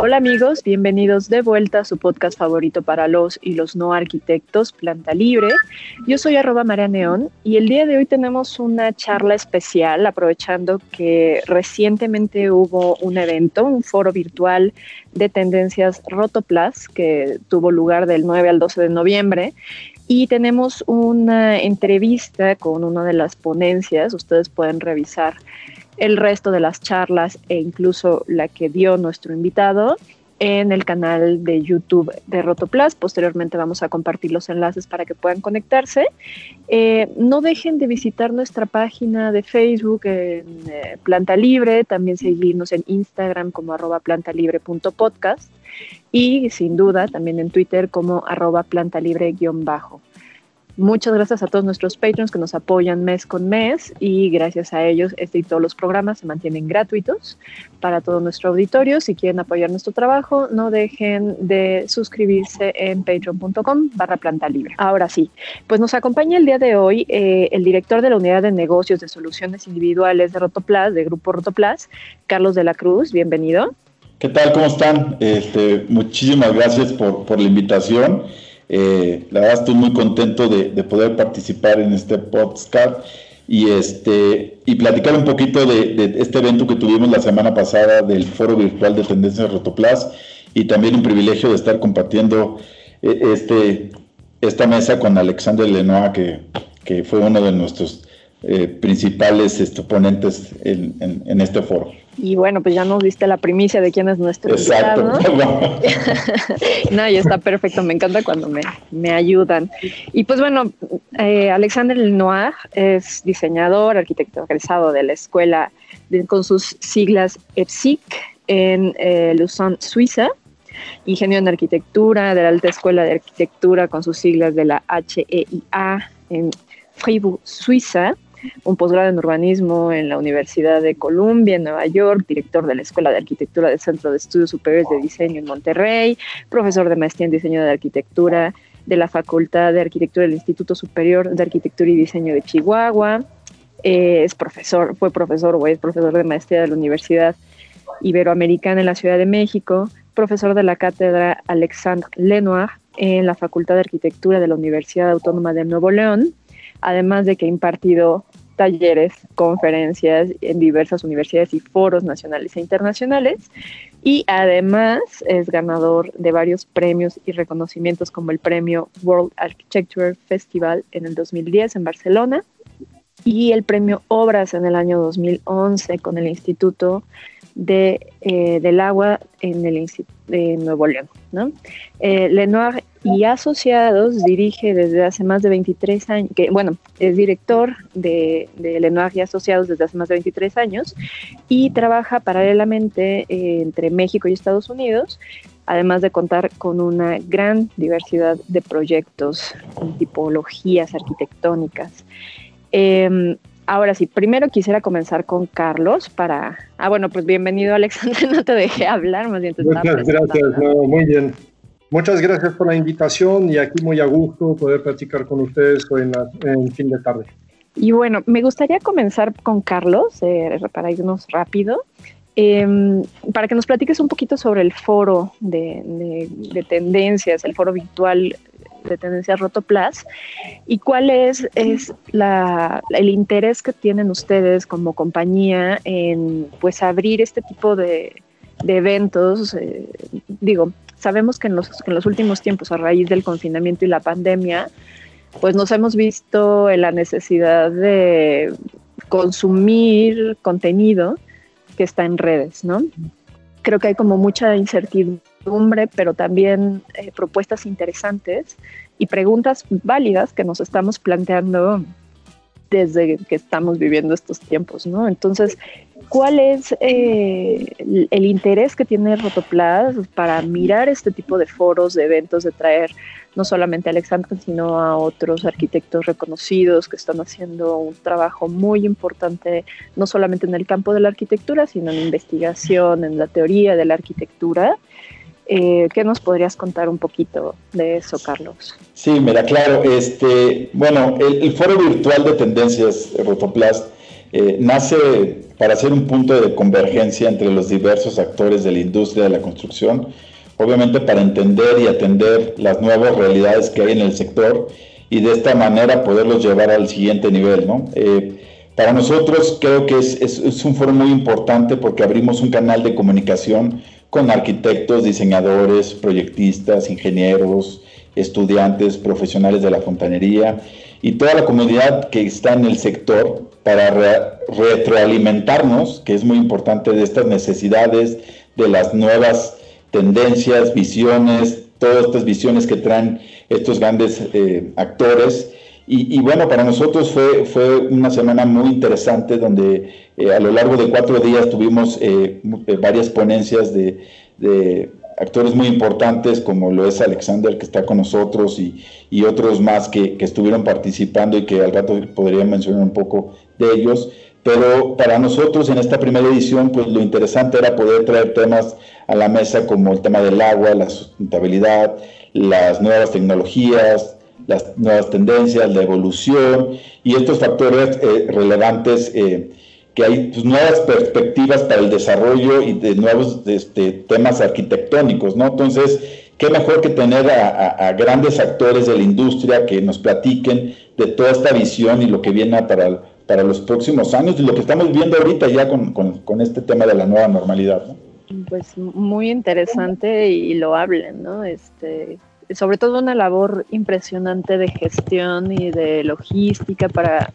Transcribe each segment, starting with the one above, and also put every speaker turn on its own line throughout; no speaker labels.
Hola amigos, bienvenidos de vuelta a su podcast favorito para los y los no arquitectos, Planta Libre. Yo soy arroba María Neón y el día de hoy tenemos una charla especial aprovechando que recientemente hubo un evento, un foro virtual de tendencias Rotoplas que tuvo lugar del 9 al 12 de noviembre y tenemos una entrevista con una de las ponencias, ustedes pueden revisar el resto de las charlas e incluso la que dio nuestro invitado en el canal de YouTube de Rotoplas. Posteriormente vamos a compartir los enlaces para que puedan conectarse. Eh, no dejen de visitar nuestra página de Facebook en eh, Planta Libre, también seguirnos en Instagram como arroba plantalibre.podcast y sin duda también en Twitter como arroba plantalibre-bajo. Muchas gracias a todos nuestros patrons que nos apoyan mes con mes y gracias a ellos este y todos los programas se mantienen gratuitos para todo nuestro auditorio. Si quieren apoyar nuestro trabajo, no dejen de suscribirse en patreon.com barra planta libre. Ahora sí, pues nos acompaña el día de hoy eh, el director de la Unidad de Negocios de Soluciones Individuales de Rotoplas, de Grupo Rotoplas, Carlos de la Cruz. Bienvenido.
¿Qué tal? ¿Cómo están? Este, muchísimas gracias por, por la invitación. Eh, la verdad estoy muy contento de, poder participar en este podcast y este y platicar un poquito de, este evento que tuvimos la semana pasada del foro virtual de tendencias Rotoplas y también un privilegio de estar compartiendo eh, este esta mesa con Alexander Lenoir que, que fue uno de nuestros eh, principales este, ponentes en, este foro.
Y bueno, pues ya nos diste la primicia de quién es nuestro Exacto. no, y está perfecto, me encanta cuando me, ayudan. Y pues bueno, eh, Alexander Lenoir es diseñador, arquitecto egresado de la escuela con sus siglas EPSIC en eh, Lausanne, Suiza. Ingeniero en arquitectura de la Alta Escuela de Arquitectura con sus siglas de la HEIA en Fribourg, Suiza un posgrado en urbanismo en la Universidad de Columbia en Nueva York, director de la Escuela de Arquitectura del Centro de Estudios Superiores de Diseño en Monterrey, profesor de maestría en diseño de arquitectura de la Facultad de Arquitectura del Instituto Superior de Arquitectura y Diseño de Chihuahua. Eh, es profesor, fue profesor o es profesor de maestría de la Universidad Iberoamericana en la Ciudad de México, profesor de la cátedra Alexandre Lenoir en la Facultad de Arquitectura de la Universidad Autónoma de Nuevo León, además de que ha impartido talleres, conferencias en diversas universidades y foros nacionales e internacionales. Y además es ganador de varios premios y reconocimientos como el premio World Architecture Festival en el 2010 en Barcelona y el premio Obras en el año 2011 con el Instituto de, eh, del Agua en el de Nuevo León. ¿no? Eh, Lenoir y Asociados dirige desde hace más de 23 años, que bueno, es director de, de Lenoir y Asociados desde hace más de 23 años y trabaja paralelamente eh, entre México y Estados Unidos, además de contar con una gran diversidad de proyectos tipologías arquitectónicas. Em, Ahora sí, primero quisiera comenzar con Carlos para... Ah, bueno, pues bienvenido Alexander, no te dejé hablar, más bien te
Muchas gracias, muy bien. Muchas gracias por la invitación y aquí muy a gusto poder platicar con ustedes hoy en, fin de tarde.
Y bueno, me gustaría comenzar con Carlos, eh, para irnos rápido, em, para que nos platiques un poquito sobre el foro de, de tendencias, el foro virtual de tendencias Rotoplas y cuál es, es la, el interés que tienen ustedes como compañía en pues abrir este tipo de, de eventos. Eh, digo, sabemos que en los, últimos tiempos, a raíz del confinamiento y la pandemia, pues nos hemos visto en la necesidad de consumir contenido que está en redes, ¿no? Creo que hay como mucha incertidumbre pero también eh, propuestas interesantes y preguntas válidas que nos estamos planteando desde que estamos viviendo estos tiempos, ¿no? Entonces, ¿cuál es eh, el, interés que tiene Rotoplas para mirar este tipo de foros, de eventos, de traer no solamente a Alexandra, sino a otros arquitectos reconocidos que están haciendo un trabajo muy importante, no solamente en el campo de la arquitectura, sino en investigación, en la teoría de la arquitectura? Eh, ¿Qué nos podrías contar un poquito de eso, Carlos?
Sí, mira, claro. Este, bueno, el, foro virtual de tendencias Rotoplast eh, nace para ser un punto de convergencia entre los diversos actores de la industria de la construcción, obviamente para entender y atender las nuevas realidades que hay en el sector y de esta manera poderlos llevar al siguiente nivel, ¿no? Eh, para nosotros creo que es, es, un foro muy importante porque abrimos un canal de comunicación con arquitectos, diseñadores, proyectistas, ingenieros, estudiantes, profesionales de la fontanería y toda la comunidad que está en el sector para retroalimentarnos, que es muy importante, de estas necesidades, de las nuevas tendencias, visiones, todas estas visiones que traen estos grandes eh, actores y, bueno, para nosotros fue, fue una semana muy interesante donde eh, a lo largo de cuatro días tuvimos eh, eh, varias ponencias de, actores muy importantes como lo es Alexander que está con nosotros y, y otros más que, que, estuvieron participando y que al rato podría mencionar un poco de ellos. Pero para nosotros en esta primera edición, pues lo interesante era poder traer temas a la mesa como el tema del agua, la sustentabilidad, las nuevas tecnologías, las nuevas tendencias, la evolución y estos factores eh, relevantes eh, que hay pues, nuevas perspectivas para el desarrollo y de nuevos este, temas arquitectónicos, ¿no? Entonces, qué mejor que tener a, grandes actores de la industria que nos platiquen de toda esta visión y lo que viene para, para los próximos años y lo que estamos viendo ahorita ya con, con, este tema de la nueva normalidad, ¿no?
Pues muy interesante y lo hablen, ¿no? Este, sobre todo una labor impresionante de gestión y de logística para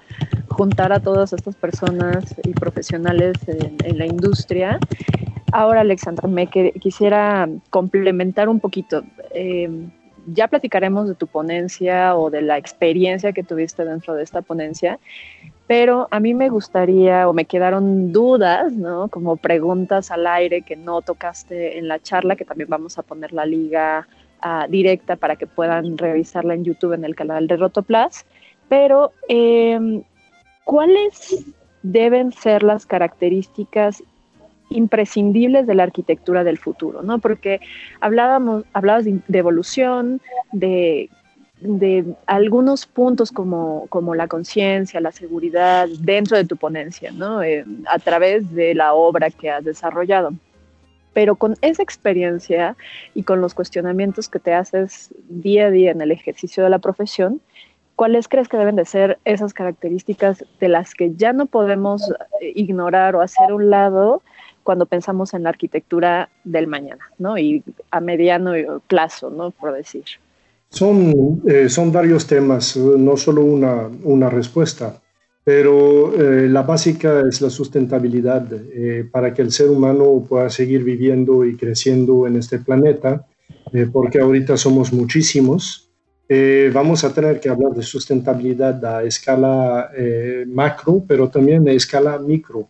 juntar a todas estas personas y profesionales en, la industria. Ahora, Alexandra, me quisiera complementar un poquito. Eh, ya platicaremos de tu ponencia o de la experiencia que tuviste dentro de esta ponencia, pero a mí me gustaría o me quedaron dudas, ¿no? Como preguntas al aire que no tocaste en la charla, que también vamos a poner la liga directa para que puedan revisarla en YouTube en el canal de Rotoplas. Pero, em, ¿cuáles deben ser las características imprescindibles de la arquitectura del futuro? ¿no? Porque hablábamos, hablabas de, evolución, de de algunos puntos como, como la conciencia, la seguridad dentro de tu ponencia, ¿no? Eh, a través de la obra que has desarrollado. Pero con esa experiencia y con los cuestionamientos que te haces día a día en el ejercicio de la profesión, ¿cuáles crees que deben de ser esas características de las que ya no podemos eh, ignorar o hacer un lado cuando pensamos en la arquitectura del mañana, ¿no? Y a mediano plazo, ¿no? Por decir.
Son, eh, son varios temas, no solo una, una respuesta pero eh, la básica es la sustentabilidad eh, para que el ser humano pueda seguir viviendo y creciendo en este planeta, eh, porque ahorita somos muchísimos. vamos a tener que hablar de sustentabilidad a escala macro, pero también a escala micro.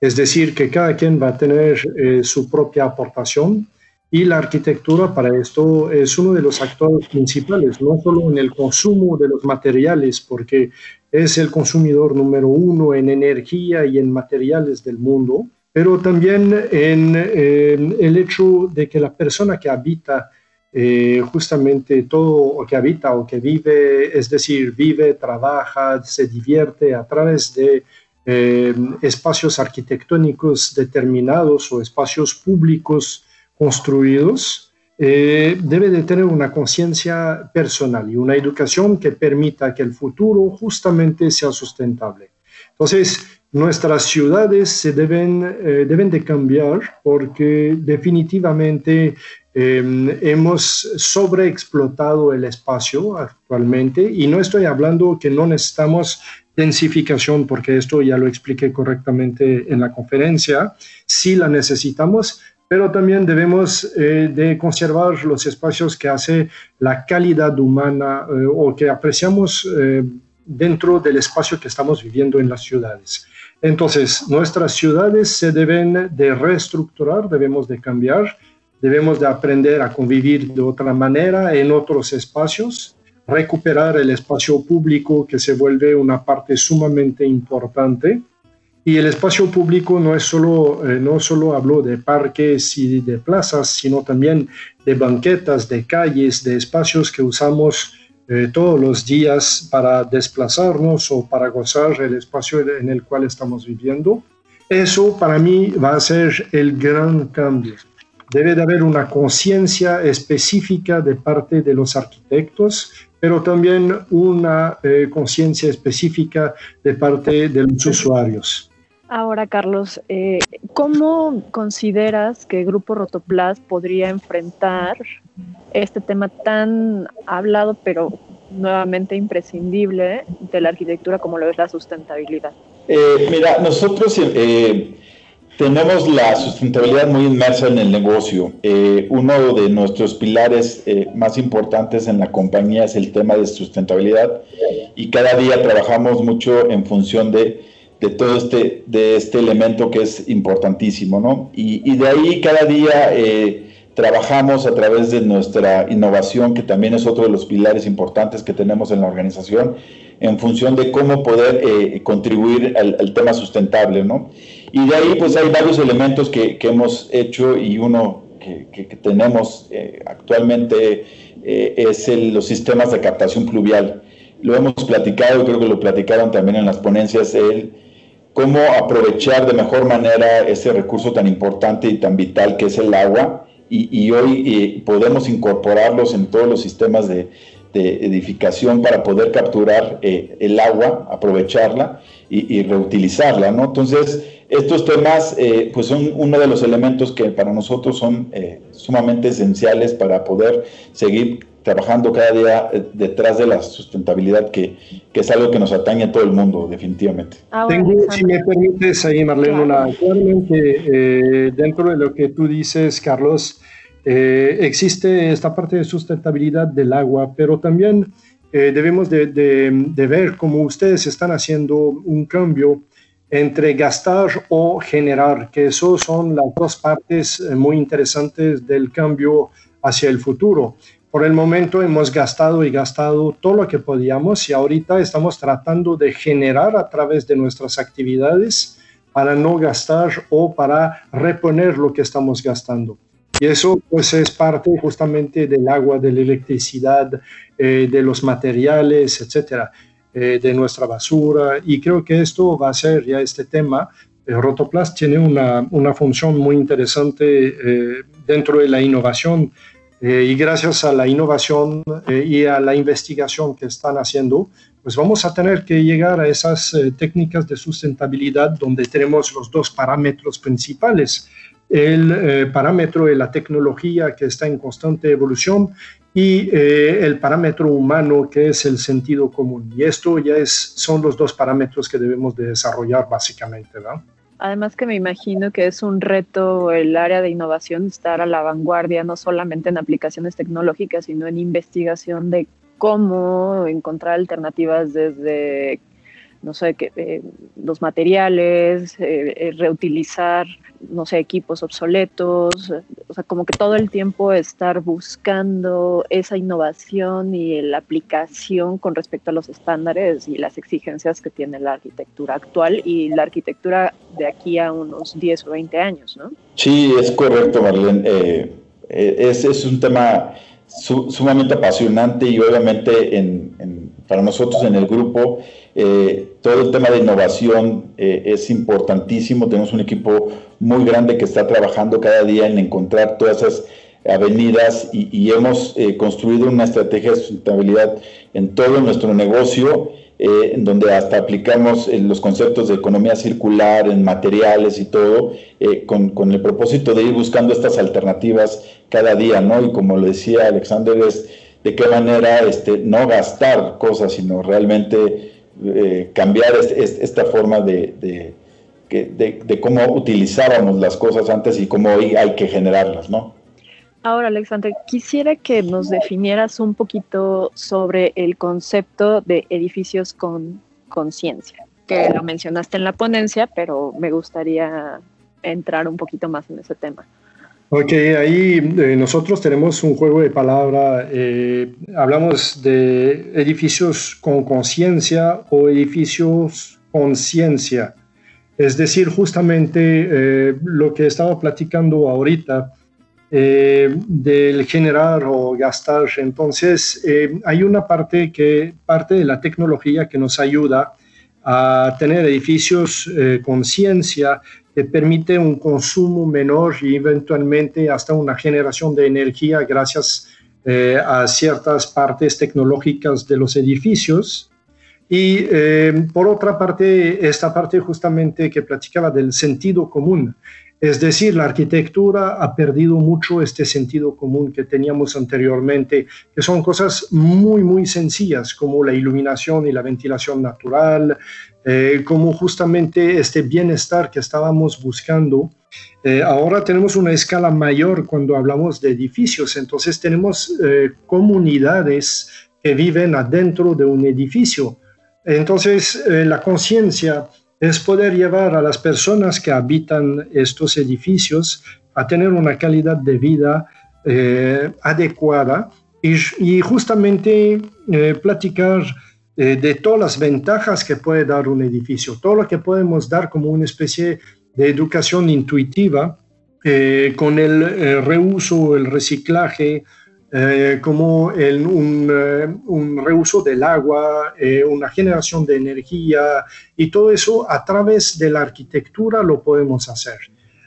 Es decir, que cada quien va a tener su propia aportación y la arquitectura para esto es uno de los actores principales, no solo en el consumo de los materiales, porque es el consumidor número uno en energía y en materiales del mundo, pero también en, el hecho de que la persona que habita eh, justamente todo o que habita o que vive, es decir, vive, trabaja, se divierte a través de eh, espacios arquitectónicos determinados o espacios públicos construidos, eh, debe de tener una conciencia personal y una educación que permita que el futuro justamente sea sustentable. Entonces, nuestras ciudades se deben, eh, deben de cambiar porque definitivamente em, hemos sobreexplotado el espacio actualmente y no estoy hablando que no necesitamos densificación porque esto ya lo expliqué correctamente en la conferencia, sí la necesitamos, pero también debemos eh, de conservar los espacios que hace la calidad humana eh, o que apreciamos eh, dentro del espacio que estamos viviendo en las ciudades. Entonces, nuestras ciudades se deben de reestructurar, debemos de cambiar, debemos de aprender a convivir de otra manera en otros espacios, recuperar el espacio público que se vuelve una parte sumamente importante. Y el espacio público no es solo, eh, no solo hablo de parques y de plazas, sino también de banquetas, de calles, de espacios que usamos eh, todos los días para desplazarnos o para gozar el espacio en el cual estamos viviendo. Eso para mí va a ser el gran cambio. Debe de haber una conciencia específica de parte de los arquitectos, pero también una eh, conciencia específica de parte de los usuarios.
Ahora, Carlos, eh, ¿cómo consideras que Grupo Rotoplas podría enfrentar este tema tan hablado, pero nuevamente imprescindible de la arquitectura como lo es la sustentabilidad?
Eh, mira, nosotros eh, tenemos la sustentabilidad muy inmersa en el negocio. uno de nuestros pilares más importantes en la compañía es el tema de sustentabilidad y cada día trabajamos mucho en función de de todo este, de este elemento que es importantísimo, ¿no? Y, de ahí cada día eh, trabajamos a través de nuestra innovación, que también es otro de los pilares importantes que tenemos en la organización, en función de cómo poder eh, contribuir al, tema sustentable, ¿no? Y de ahí pues hay varios elementos que, hemos hecho y uno que, tenemos eh, actualmente es los sistemas de captación pluvial. Lo hemos platicado, creo que lo platicaron también en las ponencias, él cómo aprovechar de mejor manera ese recurso tan importante y tan vital que es el agua y, hoy eh, podemos incorporarlos en todos los sistemas de, edificación para poder capturar eh, el agua, aprovecharla y, reutilizarla, ¿no? Entonces, estos temas eh, pues son uno de los elementos que para nosotros son sumamente esenciales para poder seguir trabajando cada día eh, detrás de la sustentabilidad, que, que, es algo que nos atañe a todo el mundo, definitivamente.
Ah, Tengo, si me permites, ahí, Marlene, una, claramente eh, dentro de lo que tú dices, Carlos, eh, existe esta parte de sustentabilidad del agua, pero también debemos de, de, de, ver cómo ustedes están haciendo un cambio entre gastar o generar, que eso son las dos partes muy interesantes del cambio hacia el futuro. Por el momento hemos gastado y gastado todo lo que podíamos y ahorita estamos tratando de generar a través de nuestras actividades para no gastar o para reponer lo que estamos gastando. Y eso pues es parte justamente del agua, de la electricidad, eh, de los materiales, etcétera, eh, de nuestra basura. Y creo que esto va a ser ya este tema. Eh, Rotoplast tiene una, una función muy interesante dentro de la innovación eh, y gracias a la innovación eh, y a la investigación que están haciendo, pues vamos a tener que llegar a esas eh, técnicas de sustentabilidad donde tenemos los dos parámetros principales, el parámetro de la tecnología que está en constante evolución y el parámetro humano que es el sentido común. Y esto ya es, son los dos parámetros que debemos de desarrollar básicamente, ¿no?
Además que me imagino que es un reto el área de innovación estar a la vanguardia, no solamente en aplicaciones tecnológicas, sino en investigación de cómo encontrar alternativas desde no sé, que, eh, los materiales, eh, eh, reutilizar, no sé, equipos obsoletos, o sea, como que todo el tiempo estar buscando esa innovación y la aplicación con respecto a los estándares y las exigencias que tiene la arquitectura actual y la arquitectura de aquí a unos 10 o 20 años, ¿no?
Sí, es correcto, Marlene. es, es un tema sumamente apasionante y obviamente en, para nosotros en el grupo eh, todo el tema de innovación eh, es importantísimo. Tenemos un equipo muy grande que está trabajando cada día en encontrar todas esas avenidas y, hemos eh, construido una estrategia de sustentabilidad en todo nuestro negocio, en donde hasta aplicamos los conceptos de economía circular en materiales y todo, con, con, el propósito de ir buscando estas alternativas cada día, ¿no? Y como lo decía Alexander, es de qué manera este, no gastar cosas, sino realmente eh, cambiar esta forma de, de, de, cómo utilizábamos las cosas antes y cómo hoy hay que generarlas, ¿no?
Ahora, Alexander, quisiera que nos definieras un poquito sobre el concepto de edificios con conciencia, que lo mencionaste en la ponencia, pero me gustaría entrar un poquito más en ese tema.
Ok, ahí eh, nosotros tenemos un juego de palabra, eh, hablamos de edificios con conciencia o edificios con ciencia. Es decir, justamente eh, lo que estaba platicando ahorita, eh, del generar o gastar. Entonces, eh, hay una parte que parte de la tecnología que nos ayuda a tener edificios eh, con ciencia que permite un consumo menor y eventualmente hasta una generación de energía gracias a ciertas partes tecnológicas de los edificios. Y por otra parte, esta parte justamente que platicaba del sentido común. Es decir, la arquitectura ha perdido mucho este sentido común que teníamos anteriormente, que son cosas muy, muy sencillas, como la iluminación y la ventilación natural, eh, como justamente este bienestar que estábamos buscando. Eh, ahora tenemos una escala mayor cuando hablamos de edificios, entonces tenemos eh, comunidades que viven adentro de un edificio. Entonces, la conciencia es poder llevar a las personas que habitan estos edificios a tener una calidad de vida eh, adecuada y, justamente eh, platicar eh, de todas las ventajas que puede dar un edificio, todo lo que podemos dar como una especie de educación intuitiva con el reuso, el reciclaje, eh, como el, eh, un, reuso del agua, eh, una generación de energía y todo eso a través de la arquitectura lo podemos hacer.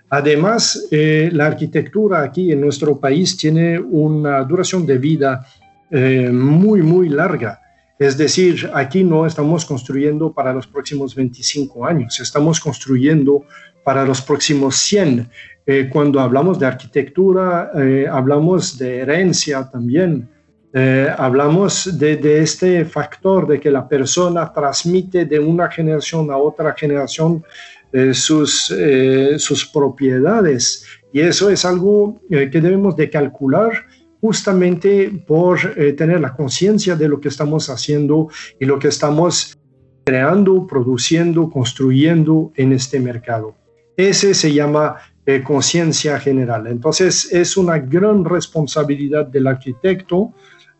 Además, la arquitectura aquí en nuestro país tiene una duración de vida muy, muy larga. Es decir, aquí no estamos construyendo para los próximos 25 años, estamos construyendo para los próximos 100. Eh, cuando hablamos de arquitectura, eh, hablamos de herencia también. Eh, hablamos de, de, este factor de que la persona transmite de una generación a otra generación sus, sus propiedades. Y eso es algo que debemos de calcular justamente por tener la conciencia de lo que estamos haciendo y lo que estamos creando, produciendo, construyendo en este mercado. Ese se llama eh, conciencia general. Entonces es una gran responsabilidad del arquitecto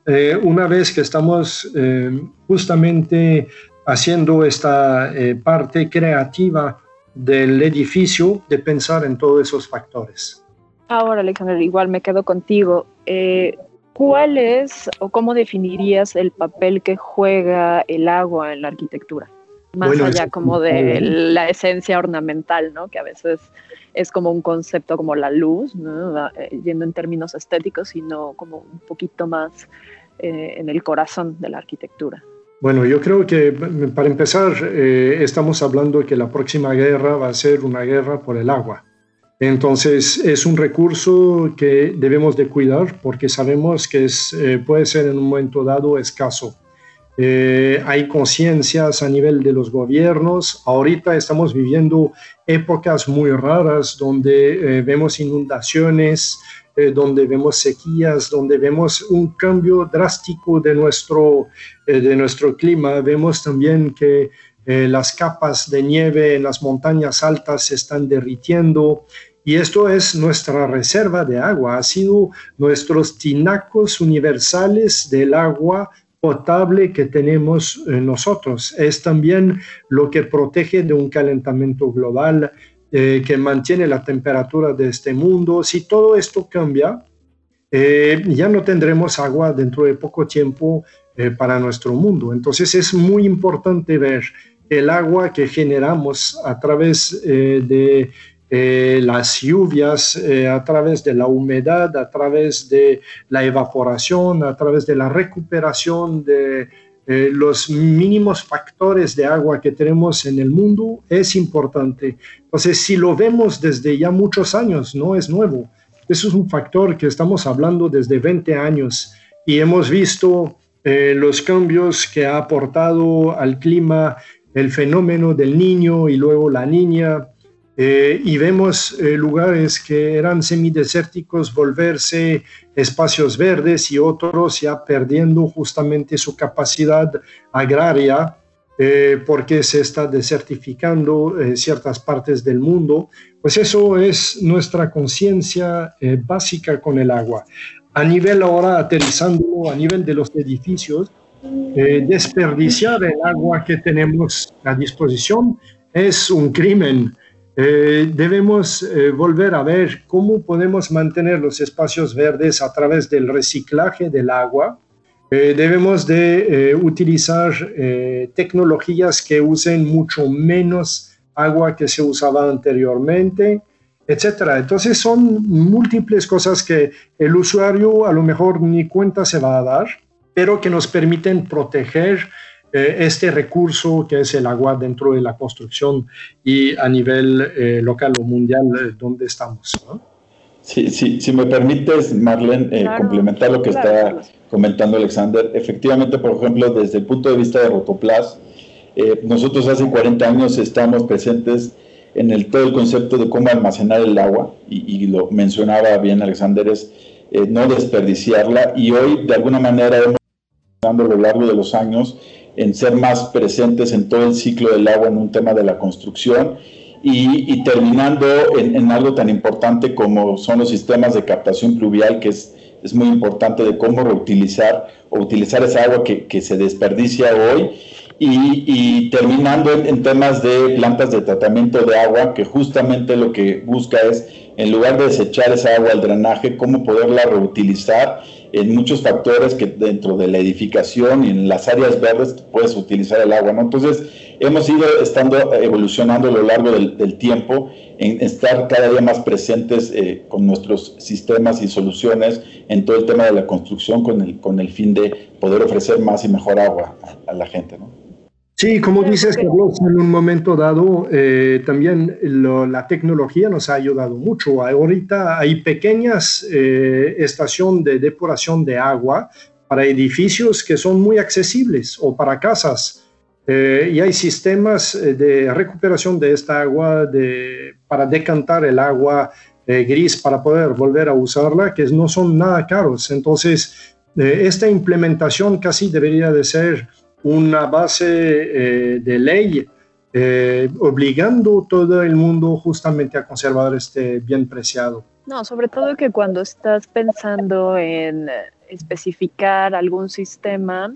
eh, una vez que estamos eh, justamente haciendo esta parte creativa del edificio de pensar en todos esos factores.
Ahora, Alexander, igual me quedo contigo. ¿Cuál es o cómo definirías el papel que juega el agua en la arquitectura? Más allá como de la esencia ornamental, ¿no? Que a veces es como un concepto como la luz, eh, yendo en términos estéticos, sino como un poquito más eh, en el corazón de la arquitectura.
Bueno, yo creo que para empezar, eh, estamos hablando de que la próxima guerra va a ser una guerra por el agua. Entonces, es un recurso que debemos de cuidar porque sabemos que es, puede ser en un momento dado escaso. Eh, hay conciencias a nivel de los gobiernos. Ahorita estamos viviendo épocas muy raras donde eh, vemos inundaciones, eh, donde vemos sequías, donde vemos un cambio drástico de nuestro, de nuestro clima. Vemos también que las capas de nieve en las montañas altas se están derritiendo. Y esto es nuestra reserva de agua, ha sido nuestros tinacos universales del agua potable que tenemos nosotros. Es también lo que protege de un calentamiento global, eh, que mantiene la temperatura de este mundo. Si todo esto cambia, eh, ya no tendremos agua dentro de poco tiempo eh, para nuestro mundo. Entonces es muy importante ver el agua que generamos a través de eh, las lluvias, eh, a través de la humedad, a través de la evaporación, a través de la recuperación de eh, los mínimos factores de agua que tenemos en el mundo, es importante. Entonces, si lo vemos desde ya muchos años, no es nuevo. Eso es un factor que estamos hablando desde 20 años y hemos visto los cambios que ha aportado al clima el fenómeno del niño y luego la niña, eh, y vemos eh, lugares que eran semidesérticos volverse espacios verdes y otros ya perdiendo justamente su capacidad agraria eh, porque se está desertificando ciertas partes del mundo, pues eso es nuestra conciencia básica con el agua. A nivel ahora, aterrizando a nivel de los edificios, desperdiciar el agua que tenemos a disposición es un crimen eh, debemos eh, volver a ver cómo podemos mantener los espacios verdes a través del reciclaje del agua. Eh, debemos de utilizar tecnologías que usen mucho menos agua que se usaba anteriormente, etcétera. Entonces son múltiples cosas que el usuario a lo mejor ni cuenta se va a dar, pero que nos permiten proteger eh, este recurso que es el agua dentro de la construcción y a nivel eh, local o mundial eh, donde estamos.
Sí, sí, si me permites, Marlene, complementar lo que está comentando Alexander. Efectivamente, por ejemplo, desde el punto de vista de Rotoplas, nosotros hace 40 años estamos presentes en el, todo el concepto de cómo almacenar el agua, y, y lo mencionaba bien Alexander, es no desperdiciarla, y hoy de alguna manera hemos a lo largo de los años en ser más presentes en todo el ciclo del agua en un tema de la construcción y, terminando en, algo tan importante como son los sistemas de captación pluvial, que es, es muy importante de cómo reutilizar o utilizar esa agua que, que se desperdicia hoy. Y, terminando en, temas de plantas de tratamiento de agua, que justamente lo que busca es, en lugar de desechar esa agua al drenaje, cómo poderla reutilizar en muchos factores que dentro de la edificación y en las áreas verdes puedes utilizar el agua, ¿no? Entonces, hemos ido estando evolucionando a lo largo del, tiempo en estar cada día más presentes eh, con nuestros sistemas y soluciones en todo el tema de la construcción con el, con el fin de poder ofrecer más y mejor agua a la gente, ¿no?
Sí, como dices, Carlos, en un momento dado eh, también la tecnología nos ha ayudado mucho. Ahorita hay pequeñas eh, estaciones de depuración de agua para edificios que son muy accesibles o para casas. Eh, y hay sistemas de recuperación de esta agua de, para decantar el agua gris para poder volver a usarla, que no son nada caros. Entonces, esta implementación casi debería de ser una base eh, de ley eh, obligando todo el mundo justamente a conservar este bien preciado.
No, sobre todo que cuando estás pensando en especificar algún sistema,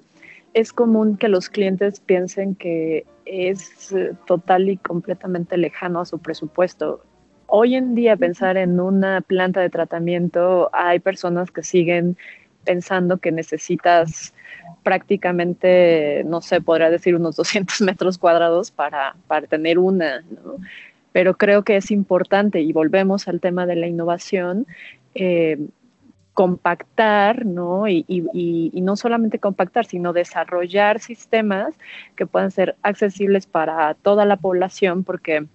es común que los clientes piensen que es total y completamente lejano a su presupuesto. Hoy en día pensar en una planta de tratamiento, hay personas que siguen pensando que necesitas prácticamente, no sé, podría decir unos 200 metros cuadrados para, para tener una, ¿no? Pero creo que es importante, y volvemos al tema de la innovación, eh, compactar, ¿no? Y, y, y, no solamente compactar, sino desarrollar sistemas que puedan ser accesibles para toda la población, porque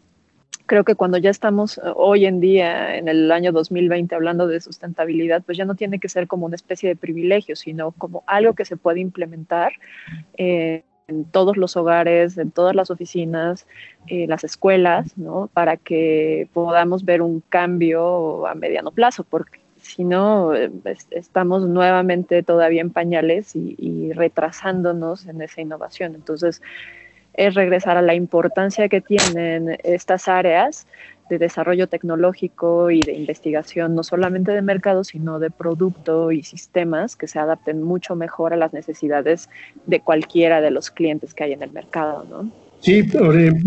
creo que cuando ya estamos eh, hoy en día, en el año 2020, hablando de sustentabilidad, pues ya no tiene que ser como una especie de privilegio, sino como algo que se puede implementar eh, en todos los hogares, en todas las oficinas, eh, las escuelas, ¿no? Para que podamos ver un cambio a mediano plazo, porque si no, estamos nuevamente todavía en pañales y, y retrasándonos en esa innovación. Entonces, es regresar a la importancia que tienen estas áreas de desarrollo tecnológico y de investigación, no solamente de mercado, sino de producto y sistemas que se adapten mucho mejor a las necesidades de cualquiera de los clientes que hay en el mercado, ¿no?
Sí,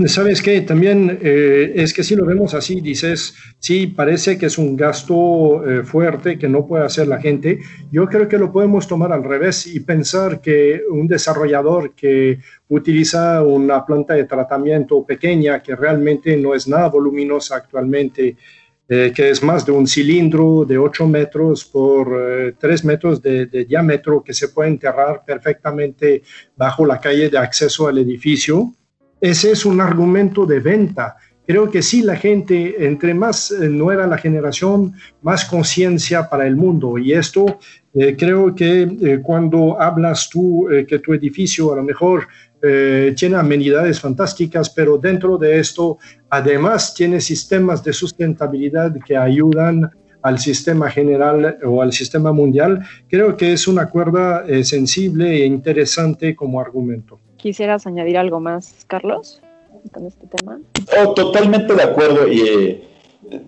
sabes que también eh, es que si lo vemos así, dices, sí, parece que es un gasto eh, fuerte que no puede hacer la gente. Yo creo que lo podemos tomar al revés y pensar que un desarrollador que utiliza una planta de tratamiento pequeña, que realmente no es nada voluminosa actualmente, eh, que es más de un cilindro de 8 metros por 3 metros de, diámetro que se puede enterrar perfectamente bajo la calle de acceso al edificio ese es un argumento de venta. Creo que sí, la gente, entre más eh, nueva la generación, más conciencia para el mundo. Y esto eh, creo que eh, cuando hablas tú que tu edificio a lo mejor tiene amenidades fantásticas, pero dentro de esto además tiene sistemas de sustentabilidad que ayudan al sistema general o al sistema mundial. Creo que es una cuerda sensible e interesante como argumento.
¿Quisieras añadir algo más, Carlos, con este tema?
Oh, totalmente de acuerdo. Y eh,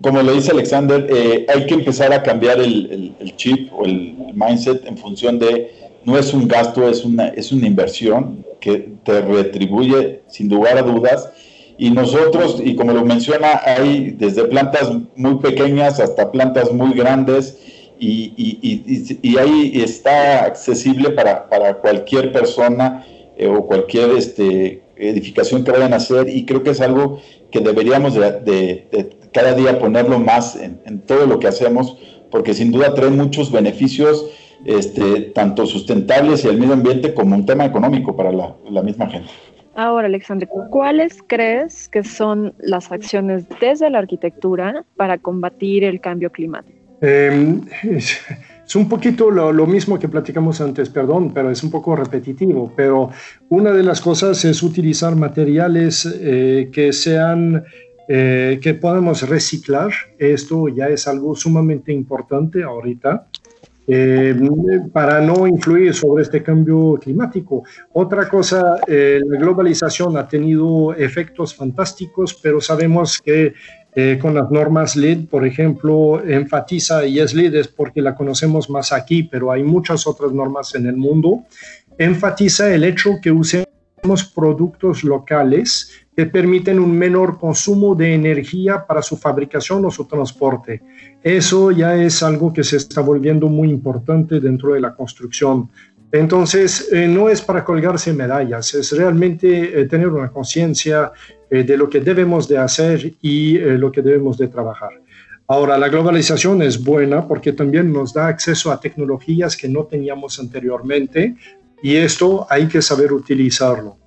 como lo dice Alexander, hay que empezar a cambiar el, el, chip o el mindset en función de no es un gasto, es una, es una inversión que te retribuye sin lugar a dudas. Y nosotros, y como lo menciona, hay desde plantas muy pequeñas hasta plantas muy grandes y, y, y, ahí está accesible para, para cualquier persona eh, o cualquier este, edificación que vayan a hacer y creo que es algo que deberíamos de, de, cada día ponerlo más en, en, todo lo que hacemos porque sin duda trae muchos beneficios este, tanto sustentables y el medio ambiente como un tema económico para la, misma gente.
Ahora, Alexandre, ¿cuáles crees que son las acciones desde la arquitectura para combatir el cambio climático?
Em, es, un poquito lo, mismo que platicamos antes, perdón, pero es un poco repetitivo. Pero una de las cosas es utilizar materiales eh, que sean eh, que podamos reciclar. Esto ya es algo sumamente importante ahorita. Eh, para no influir sobre este cambio climático. Otra cosa, eh, la globalización ha tenido efectos fantásticos, pero sabemos que eh, con las normas LEED, por ejemplo, enfatiza, y es LEED es porque la conocemos más aquí, pero hay muchas otras normas en el mundo, enfatiza el hecho que usemos productos locales que permiten un menor consumo de energía para su fabricación o su transporte. Eso ya es algo que se está volviendo muy importante dentro de la construcción. Entonces, eh, no es para colgarse medallas, es realmente eh, tener una conciencia eh, de lo que debemos de hacer y lo que debemos de trabajar. Ahora, la globalización es buena porque también nos da acceso a tecnologías que no teníamos anteriormente y esto hay que saber utilizarlo.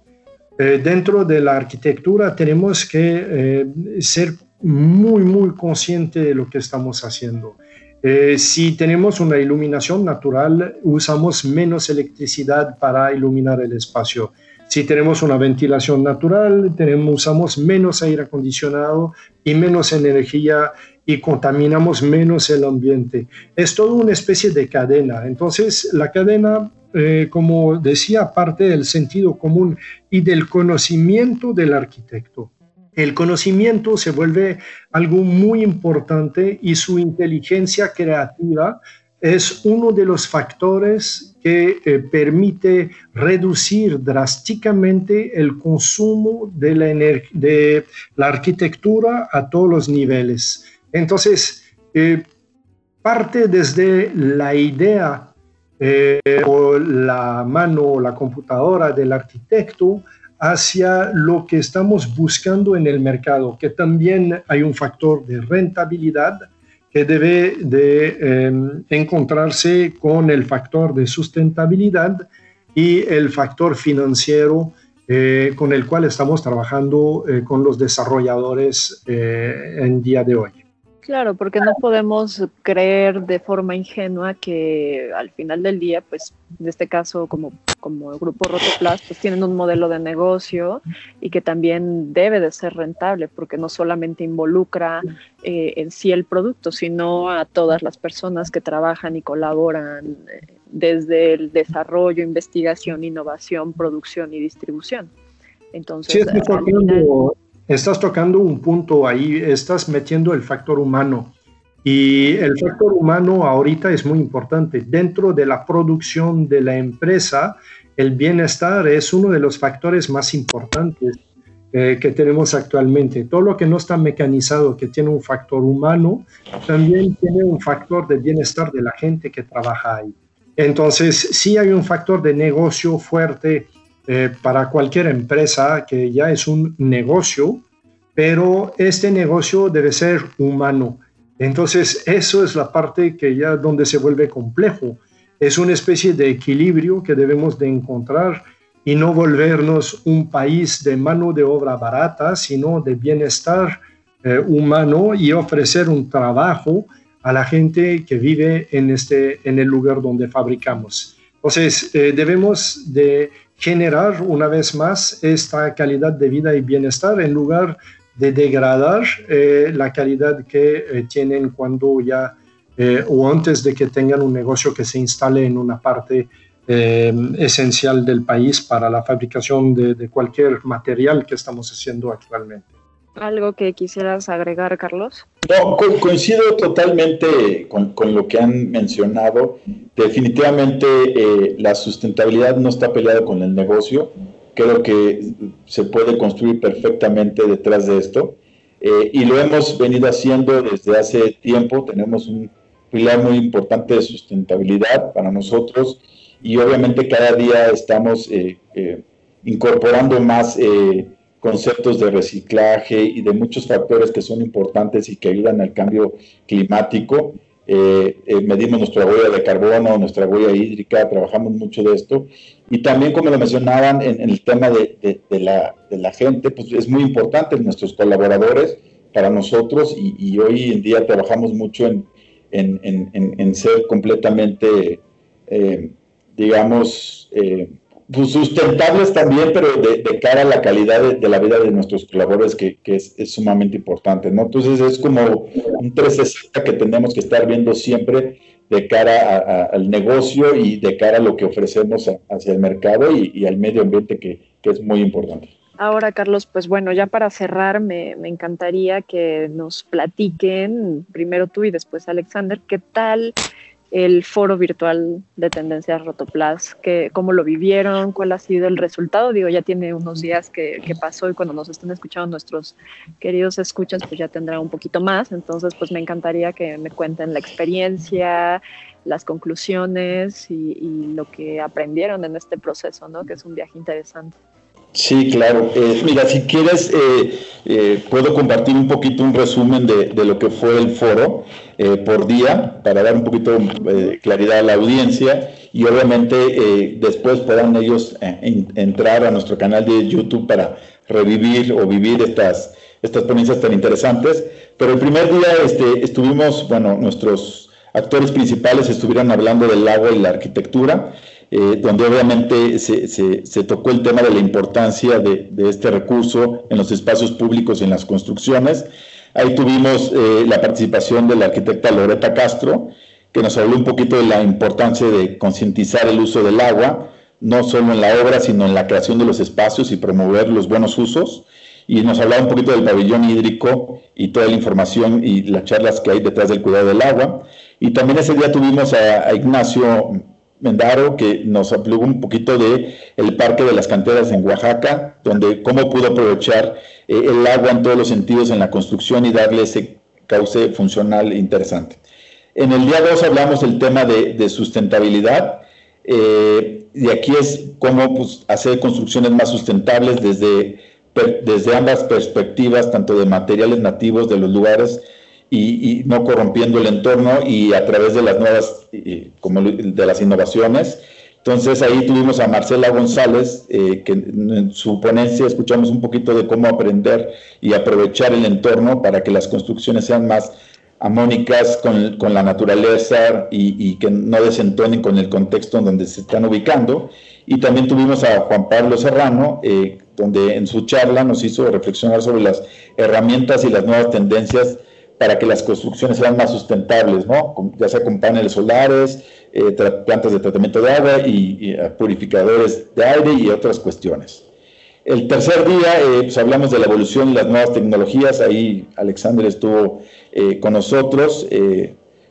Eh, dentro de la arquitectura tenemos que eh, ser muy, muy conscientes de lo que estamos haciendo. Eh, si tenemos una iluminación natural, usamos menos electricidad para iluminar el espacio. Si tenemos una ventilación natural, tenemos, usamos menos aire acondicionado y menos energía y contaminamos menos el ambiente. Es todo una especie de cadena. Entonces, la cadena eh, como decía, parte del sentido común y del conocimiento del arquitecto. El conocimiento se vuelve algo muy importante y su inteligencia creativa es uno de los factores que eh, permite reducir drásticamente el consumo de la, de la arquitectura a todos los niveles. Entonces, eh, parte desde la idea eh, o la mano o la computadora del arquitecto hacia lo que estamos buscando en el mercado, que también hay un factor de rentabilidad que debe de em, encontrarse con el factor de sustentabilidad y el factor financiero eh, con el cual estamos trabajando eh, con los desarrolladores en día de hoy.
Claro, porque no podemos creer de forma ingenua que al final del día, pues en este caso como, como el grupo Rotoplas, pues tienen un modelo de negocio y que también debe de ser rentable, porque no solamente involucra eh, en sí el producto, sino a todas las personas que trabajan y colaboran eh, desde el desarrollo, investigación, innovación, producción y distribución. Entonces,
estás tocando un punto ahí, estás metiendo el factor humano. Y el factor humano ahorita es muy importante. Dentro de la producción de la empresa, el bienestar es uno de los factores más importantes eh, que tenemos actualmente. Todo lo que no está mecanizado, que tiene un factor humano, también tiene un factor de bienestar de la gente que trabaja ahí. Entonces, sí hay un factor de negocio fuerte eh, para cualquier empresa que ya es un negocio, pero este negocio debe ser humano. Entonces, eso es la parte que ya donde se vuelve complejo. Es una especie de equilibrio que debemos de encontrar y no volvernos un país de mano de obra barata, sino de bienestar eh, humano y ofrecer un trabajo a la gente que vive en, este, en el lugar donde fabricamos. Entonces, eh, debemos de generar una vez más esta calidad de vida y bienestar en lugar de degradar eh, la calidad que eh, tienen cuando ya eh, o antes de que tengan un negocio que se instale en una parte esencial del país para la fabricación de, cualquier material que estamos haciendo actualmente.
¿Algo que quisieras agregar, Carlos?
No, coincido totalmente con, con, lo que han mencionado. Definitivamente la sustentabilidad no está peleada con el negocio creo que se puede construir perfectamente detrás de esto. Eh, y lo hemos venido haciendo desde hace tiempo. Tenemos un pilar muy importante de sustentabilidad para nosotros y obviamente cada día estamos eh, eh, incorporando más conceptos de reciclaje y de muchos factores que son importantes y que ayudan al cambio climático. Eh, eh, medimos nuestra huella de carbono, nuestra huella hídrica, trabajamos mucho de esto. Y también, como lo mencionaban en, el tema de, la, gente, pues es muy importante nuestros colaboradores para nosotros y, hoy en día trabajamos mucho en, en ser completamente, eh, digamos, pues, sustentables también, pero de, cara a la calidad de, la vida de nuestros colaboradores, que, es, sumamente importante, ¿no? Entonces es como un 360 que tenemos que estar viendo siempre de cara al negocio y de cara a lo que ofrecemos hacia el mercado y, al medio ambiente, que, es muy importante.
Ahora, Carlos, pues bueno, ya para cerrar, me, me, encantaría que nos platiquen, primero tú y después Alexander, qué tal el foro virtual de tendencias Rotoplas, que, cómo lo vivieron, cuál ha sido el resultado. Digo, ya tiene unos días que, pasó y cuando nos estén escuchando nuestros queridos escuchas, pues ya tendrá un poquito más. Entonces, pues me encantaría que me cuenten la experiencia, las conclusiones y, y lo que aprendieron en este proceso, ¿no? Que es un viaje interesante.
Sí, claro. Eh, mira, si quieres, eh, eh, puedo compartir un poquito un resumen de, lo que fue el foro por día para dar un poquito de claridad a la audiencia y obviamente después puedan ellos entrar a nuestro canal de YouTube para revivir o vivir estas, estas ponencias tan interesantes. Pero el primer día este, estuvimos, bueno, nuestros actores principales estuvieron hablando del agua y la arquitectura. Eh, donde obviamente se, tocó el tema de la importancia de, este recurso en los espacios públicos y en las construcciones. Ahí tuvimos eh, la participación de la arquitecta Loreta Castro, que nos habló un poquito de la importancia de concientizar el uso del agua, no solo en la obra, sino en la creación de los espacios y promover los buenos usos. Y nos hablaba un poquito del pabellón hídrico y toda la información y las charlas que hay detrás del cuidado del agua. Y también ese día tuvimos a Ignacio Mendaro, que nos habló un poquito de el Parque de las Canteras en Oaxaca, donde cómo pudo aprovechar eh, el agua en todos los sentidos en la construcción y darle ese cauce funcional interesante. En el día 2 hablamos del tema de, sustentabilidad, eh, y aquí es cómo pues, hacer construcciones más sustentables desde, desde ambas perspectivas, tanto de materiales nativos de los lugares, y, no corrompiendo el entorno y a través de las nuevas, como de las innovaciones. Entonces ahí tuvimos a Marcela González, eh, que en su ponencia escuchamos un poquito de cómo aprender y aprovechar el entorno para que las construcciones sean más amónicas con, con la naturaleza y, que no desentonen con el contexto en donde se están ubicando. Y también tuvimos a Juan Pablo Serrano, eh, donde en su charla nos hizo reflexionar sobre las herramientas y las nuevas tendencias para que las construcciones sean más sustentables, ¿no? ya sea con paneles solares, eh, plantas de tratamiento de agua y, eh, purificadores de aire y otras cuestiones. El tercer día, eh, pues hablamos de la evolución y las nuevas tecnologías. Ahí Alexander estuvo con nosotros,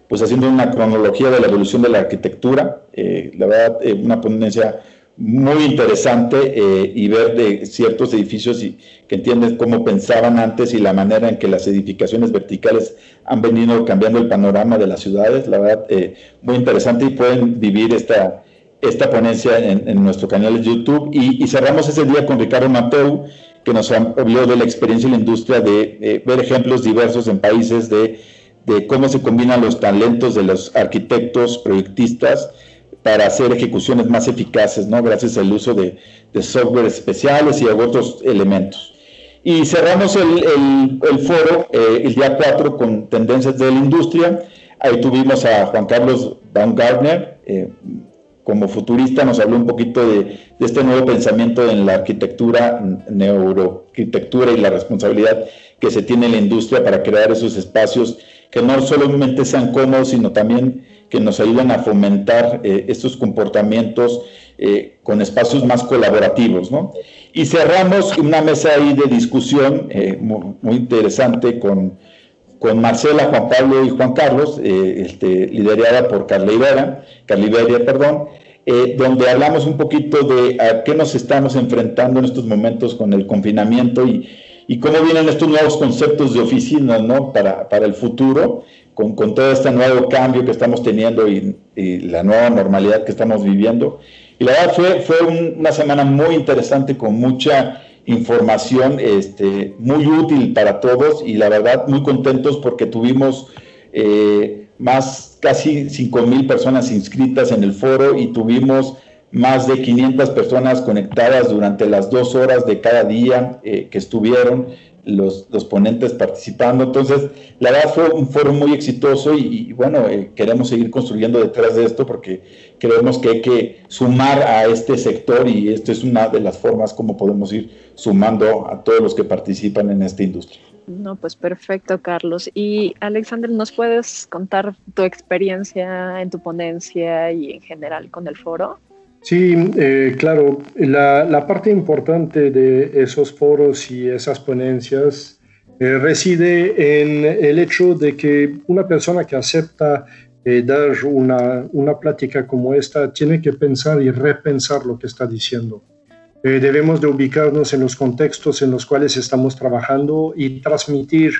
pues haciendo una cronología de la evolución de la arquitectura. la verdad, una ponencia muy interesante eh, y ver de ciertos edificios y que entiendes cómo pensaban antes y la manera en que las edificaciones verticales han venido cambiando el panorama de las ciudades. La verdad, eh, muy interesante y pueden vivir esta, esta ponencia en, nuestro canal de YouTube. Y, cerramos ese día con Ricardo Mateu, que nos habló de la experiencia en la industria de ver ejemplos diversos en países de, de cómo se combinan los talentos de los arquitectos, proyectistas, para hacer ejecuciones más eficaces, ¿no? Gracias al uso de, software especiales y otros elementos. Y cerramos el, foro eh, el día 4 con tendencias de la industria. Ahí tuvimos a Juan Carlos Baumgartner, eh, como futurista nos habló un poquito de, este nuevo pensamiento en la arquitectura, neuroarquitectura y la responsabilidad que se tiene en la industria para crear esos espacios que no solamente sean cómodos, sino también que nos ayuden a fomentar eh, estos comportamientos eh, con espacios más colaborativos. ¿no? Y cerramos una mesa ahí de discusión eh, muy, interesante con, con Marcela, Juan Pablo y Juan Carlos, este, liderada por Carla Ibera, Carla Iberia, perdón, donde hablamos un poquito de a qué nos estamos enfrentando en estos momentos con el confinamiento y, y cómo vienen estos nuevos conceptos de oficina ¿no? para, para el futuro con, todo este nuevo cambio que estamos teniendo y, la nueva normalidad que estamos viviendo. Y la verdad fue, fue una semana muy interesante con mucha información este, muy útil para todos y la verdad muy contentos porque tuvimos eh, más casi 5 mil personas inscritas en el foro y tuvimos más de 500 personas conectadas durante las dos horas de cada día eh, que estuvieron los, los, ponentes participando. Entonces, la verdad fue un foro muy exitoso y, bueno, eh, queremos seguir construyendo detrás de esto porque creemos que hay que sumar a este sector y esto es una de las formas como podemos ir sumando a todos los que participan en esta industria.
No, pues perfecto, Carlos. Y Alexander, ¿nos puedes contar tu experiencia en tu ponencia y en general con el foro?
Sí, eh, claro, la, parte importante de esos foros y esas ponencias eh, reside en el hecho de que una persona que acepta eh, dar una, una, plática como esta tiene que pensar y repensar lo que está diciendo. debemos de ubicarnos en los contextos en los cuales estamos trabajando y transmitir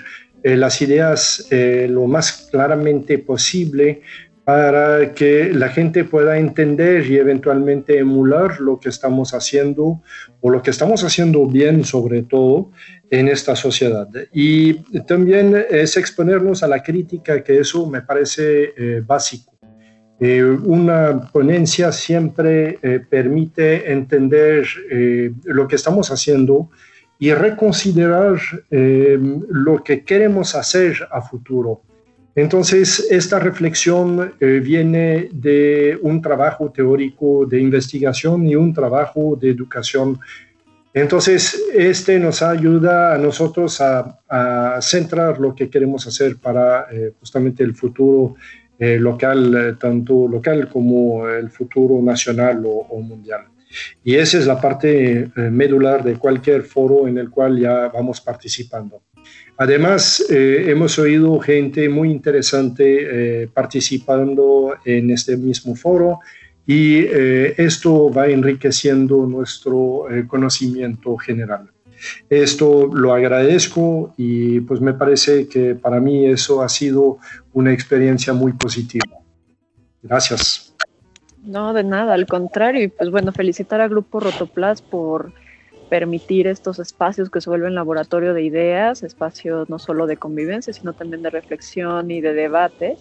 las ideas lo más claramente posible para que la gente pueda entender y eventualmente emular lo que estamos haciendo o lo que estamos haciendo bien sobre todo en esta sociedad. Y también es exponernos a la crítica, que eso me parece eh, básico. Eh, una ponencia siempre eh, permite entender lo que estamos haciendo y reconsiderar lo que queremos hacer a futuro. Entonces, esta reflexión eh, viene de un trabajo teórico de investigación y un trabajo de educación. Entonces, este nos ayuda a nosotros a, centrar lo que queremos hacer para eh, justamente el futuro eh, local, tanto local como el futuro nacional o mundial. Y esa es la parte medular de cualquier foro en el cual ya vamos participando. Además, eh, hemos oído gente muy interesante eh, participando en este mismo foro y eh, esto va enriqueciendo nuestro conocimiento general. Esto lo agradezco y pues me parece que para mí eso ha sido una experiencia muy positiva. Gracias.
No, de nada, al contrario. Y pues bueno, felicitar al Grupo Rotoplas por permitir estos espacios que se vuelven laboratorio de ideas, espacios no solo de convivencia, sino también de reflexión y de debate.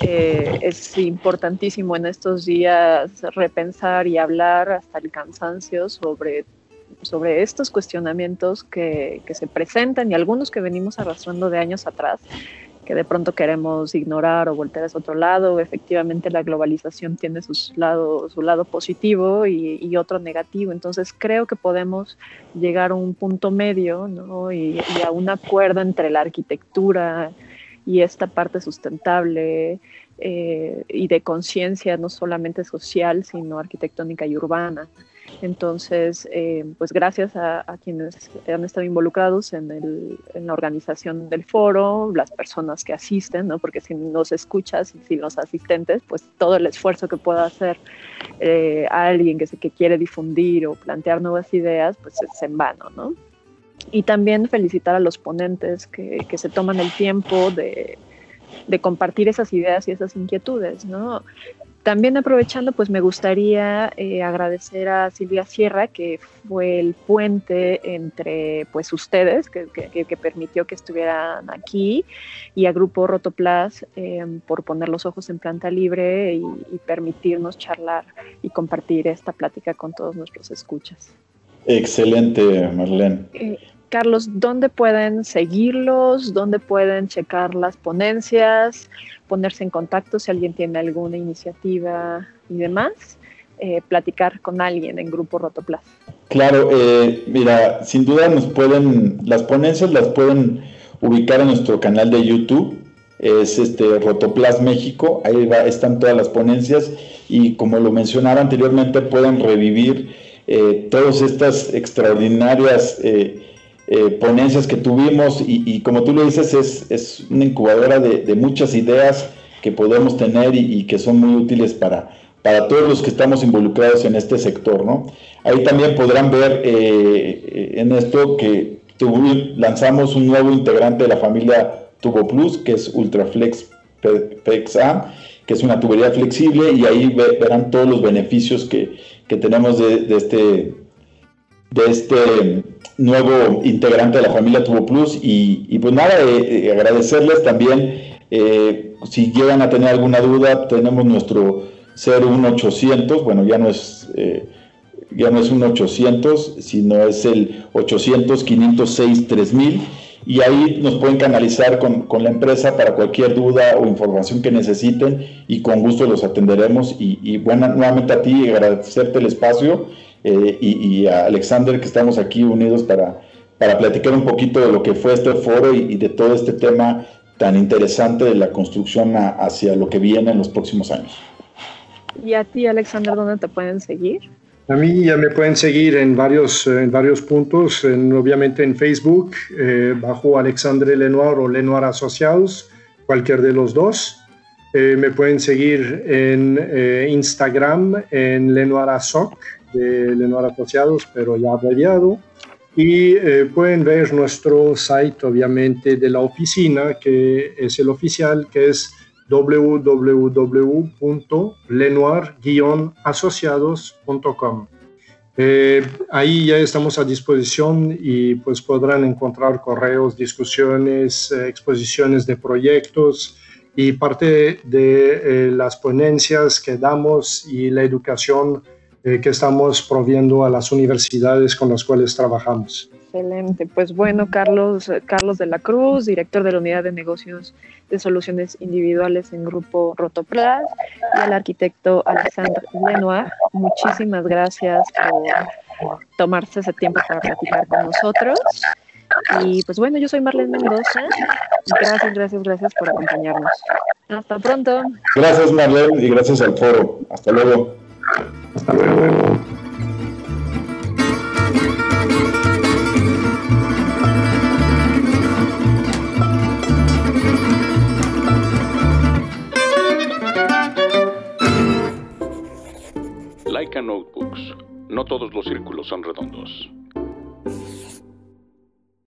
Es importantísimo en estos días repensar y hablar hasta el cansancio sobre, sobre estos cuestionamientos que, que se presentan y algunos que venimos arrastrando de años atrás que de pronto queremos ignorar o voltear hacia otro lado. Efectivamente, la globalización tiene sus lado, su lado positivo y, otro negativo. Entonces, creo que podemos llegar a un punto medio ¿no? y, a un acuerdo entre la arquitectura y esta parte sustentable eh, y de conciencia, no solamente social, sino arquitectónica y urbana. Entonces, eh, pues gracias a, quienes han estado involucrados en, el, en, la organización del foro, las personas que asisten, ¿no? porque si nos escuchas si los asistentes, pues todo el esfuerzo que pueda hacer eh, alguien que, se, que quiere difundir o plantear nuevas ideas, pues es en vano, ¿no? Y también felicitar a los ponentes que, que se toman el tiempo de, de compartir esas ideas y esas inquietudes, ¿no? También aprovechando, pues me gustaría eh, agradecer a Silvia Sierra, que fue el puente entre pues ustedes, que, permitió que estuvieran aquí, y a Grupo Rotoplas em, por poner los ojos en planta libre y, permitirnos charlar y compartir esta plática con todos nuestros escuchas.
Excelente, Marlene.
Eh, Carlos, ¿dónde pueden seguirlos? ¿Dónde pueden checar las ponencias? Ponerse en contacto si alguien tiene alguna iniciativa y demás. eh, platicar con alguien en Grupo Rotoplas?
Claro, eh, mira, sin duda nos pueden, las ponencias las pueden ubicar en nuestro canal de YouTube, es este Rotoplas México, ahí va, están todas las ponencias y como lo mencionaba anteriormente pueden revivir eh, todas estas extraordinarias ponencias que tuvimos y, como tú lo dices es, es una incubadora de, muchas ideas que podemos tener y que son muy útiles para, para todos los que estamos involucrados en este sector, ¿no? Ahí también podrán ver eh, en esto que lanzamos un nuevo integrante de la familia Tubo Plus, que es Ultraflex PXA, que es una tubería flexible, y ahí verán todos los beneficios que, tenemos de, este, de este nuevo integrante de la familia Tubo Plus. Y, pues nada, eh, eh, agradecerles también, si llegan a tener alguna duda, tenemos nuestro ser un 800, bueno, ya no es, eh, ya no es un 800, sino es el 800 506 3000 y ahí nos pueden canalizar con, la empresa para cualquier duda o información que necesiten y con gusto los atenderemos. Y, bueno, nuevamente a ti agradecerte el espacio eh, y, a Alexander que estamos aquí unidos para, para platicar un poquito de lo que fue este foro y, de todo este tema tan interesante de la construcción hacia lo que viene en los próximos años.
¿Y a ti, Alexander, dónde te pueden seguir?
A mí ya me pueden seguir en varios, en varios puntos, obviamente en Facebook, eh, bajo Alexandre Lenoir o Lenoir Asociados, cualquier de los dos. Eh, me pueden seguir en eh, Instagram, en Lenoir Asoc, de Lenoir Asociados, pero ya abreviado. Y pueden ver nuestro site, obviamente, de la oficina, que es el oficial, que es www.lenoir-asociados.com. Eh, ahí ya estamos a disposición y pues podrán encontrar correos, discusiones, eh, exposiciones de proyectos y parte de eh, las ponencias que damos y la educación que estamos proviendo a las universidades con las cuales trabajamos.
Excelente. Pues bueno, Carlos, Carlos de la Cruz, director de la Unidad de Negocios de Soluciones Individuales en Grupo Rotoplas, y al arquitecto Alexandre Lenoir. Muchísimas gracias por tomarse ese tiempo para platicar con nosotros. Y pues bueno, yo soy Marlene Mendoza. Gracias, gracias, gracias por acompañarnos. Hasta pronto.
Gracias, Marlene, y gracias al foro. Hasta luego. Hasta luego.
Notebooks. No todos los círculos son redondos.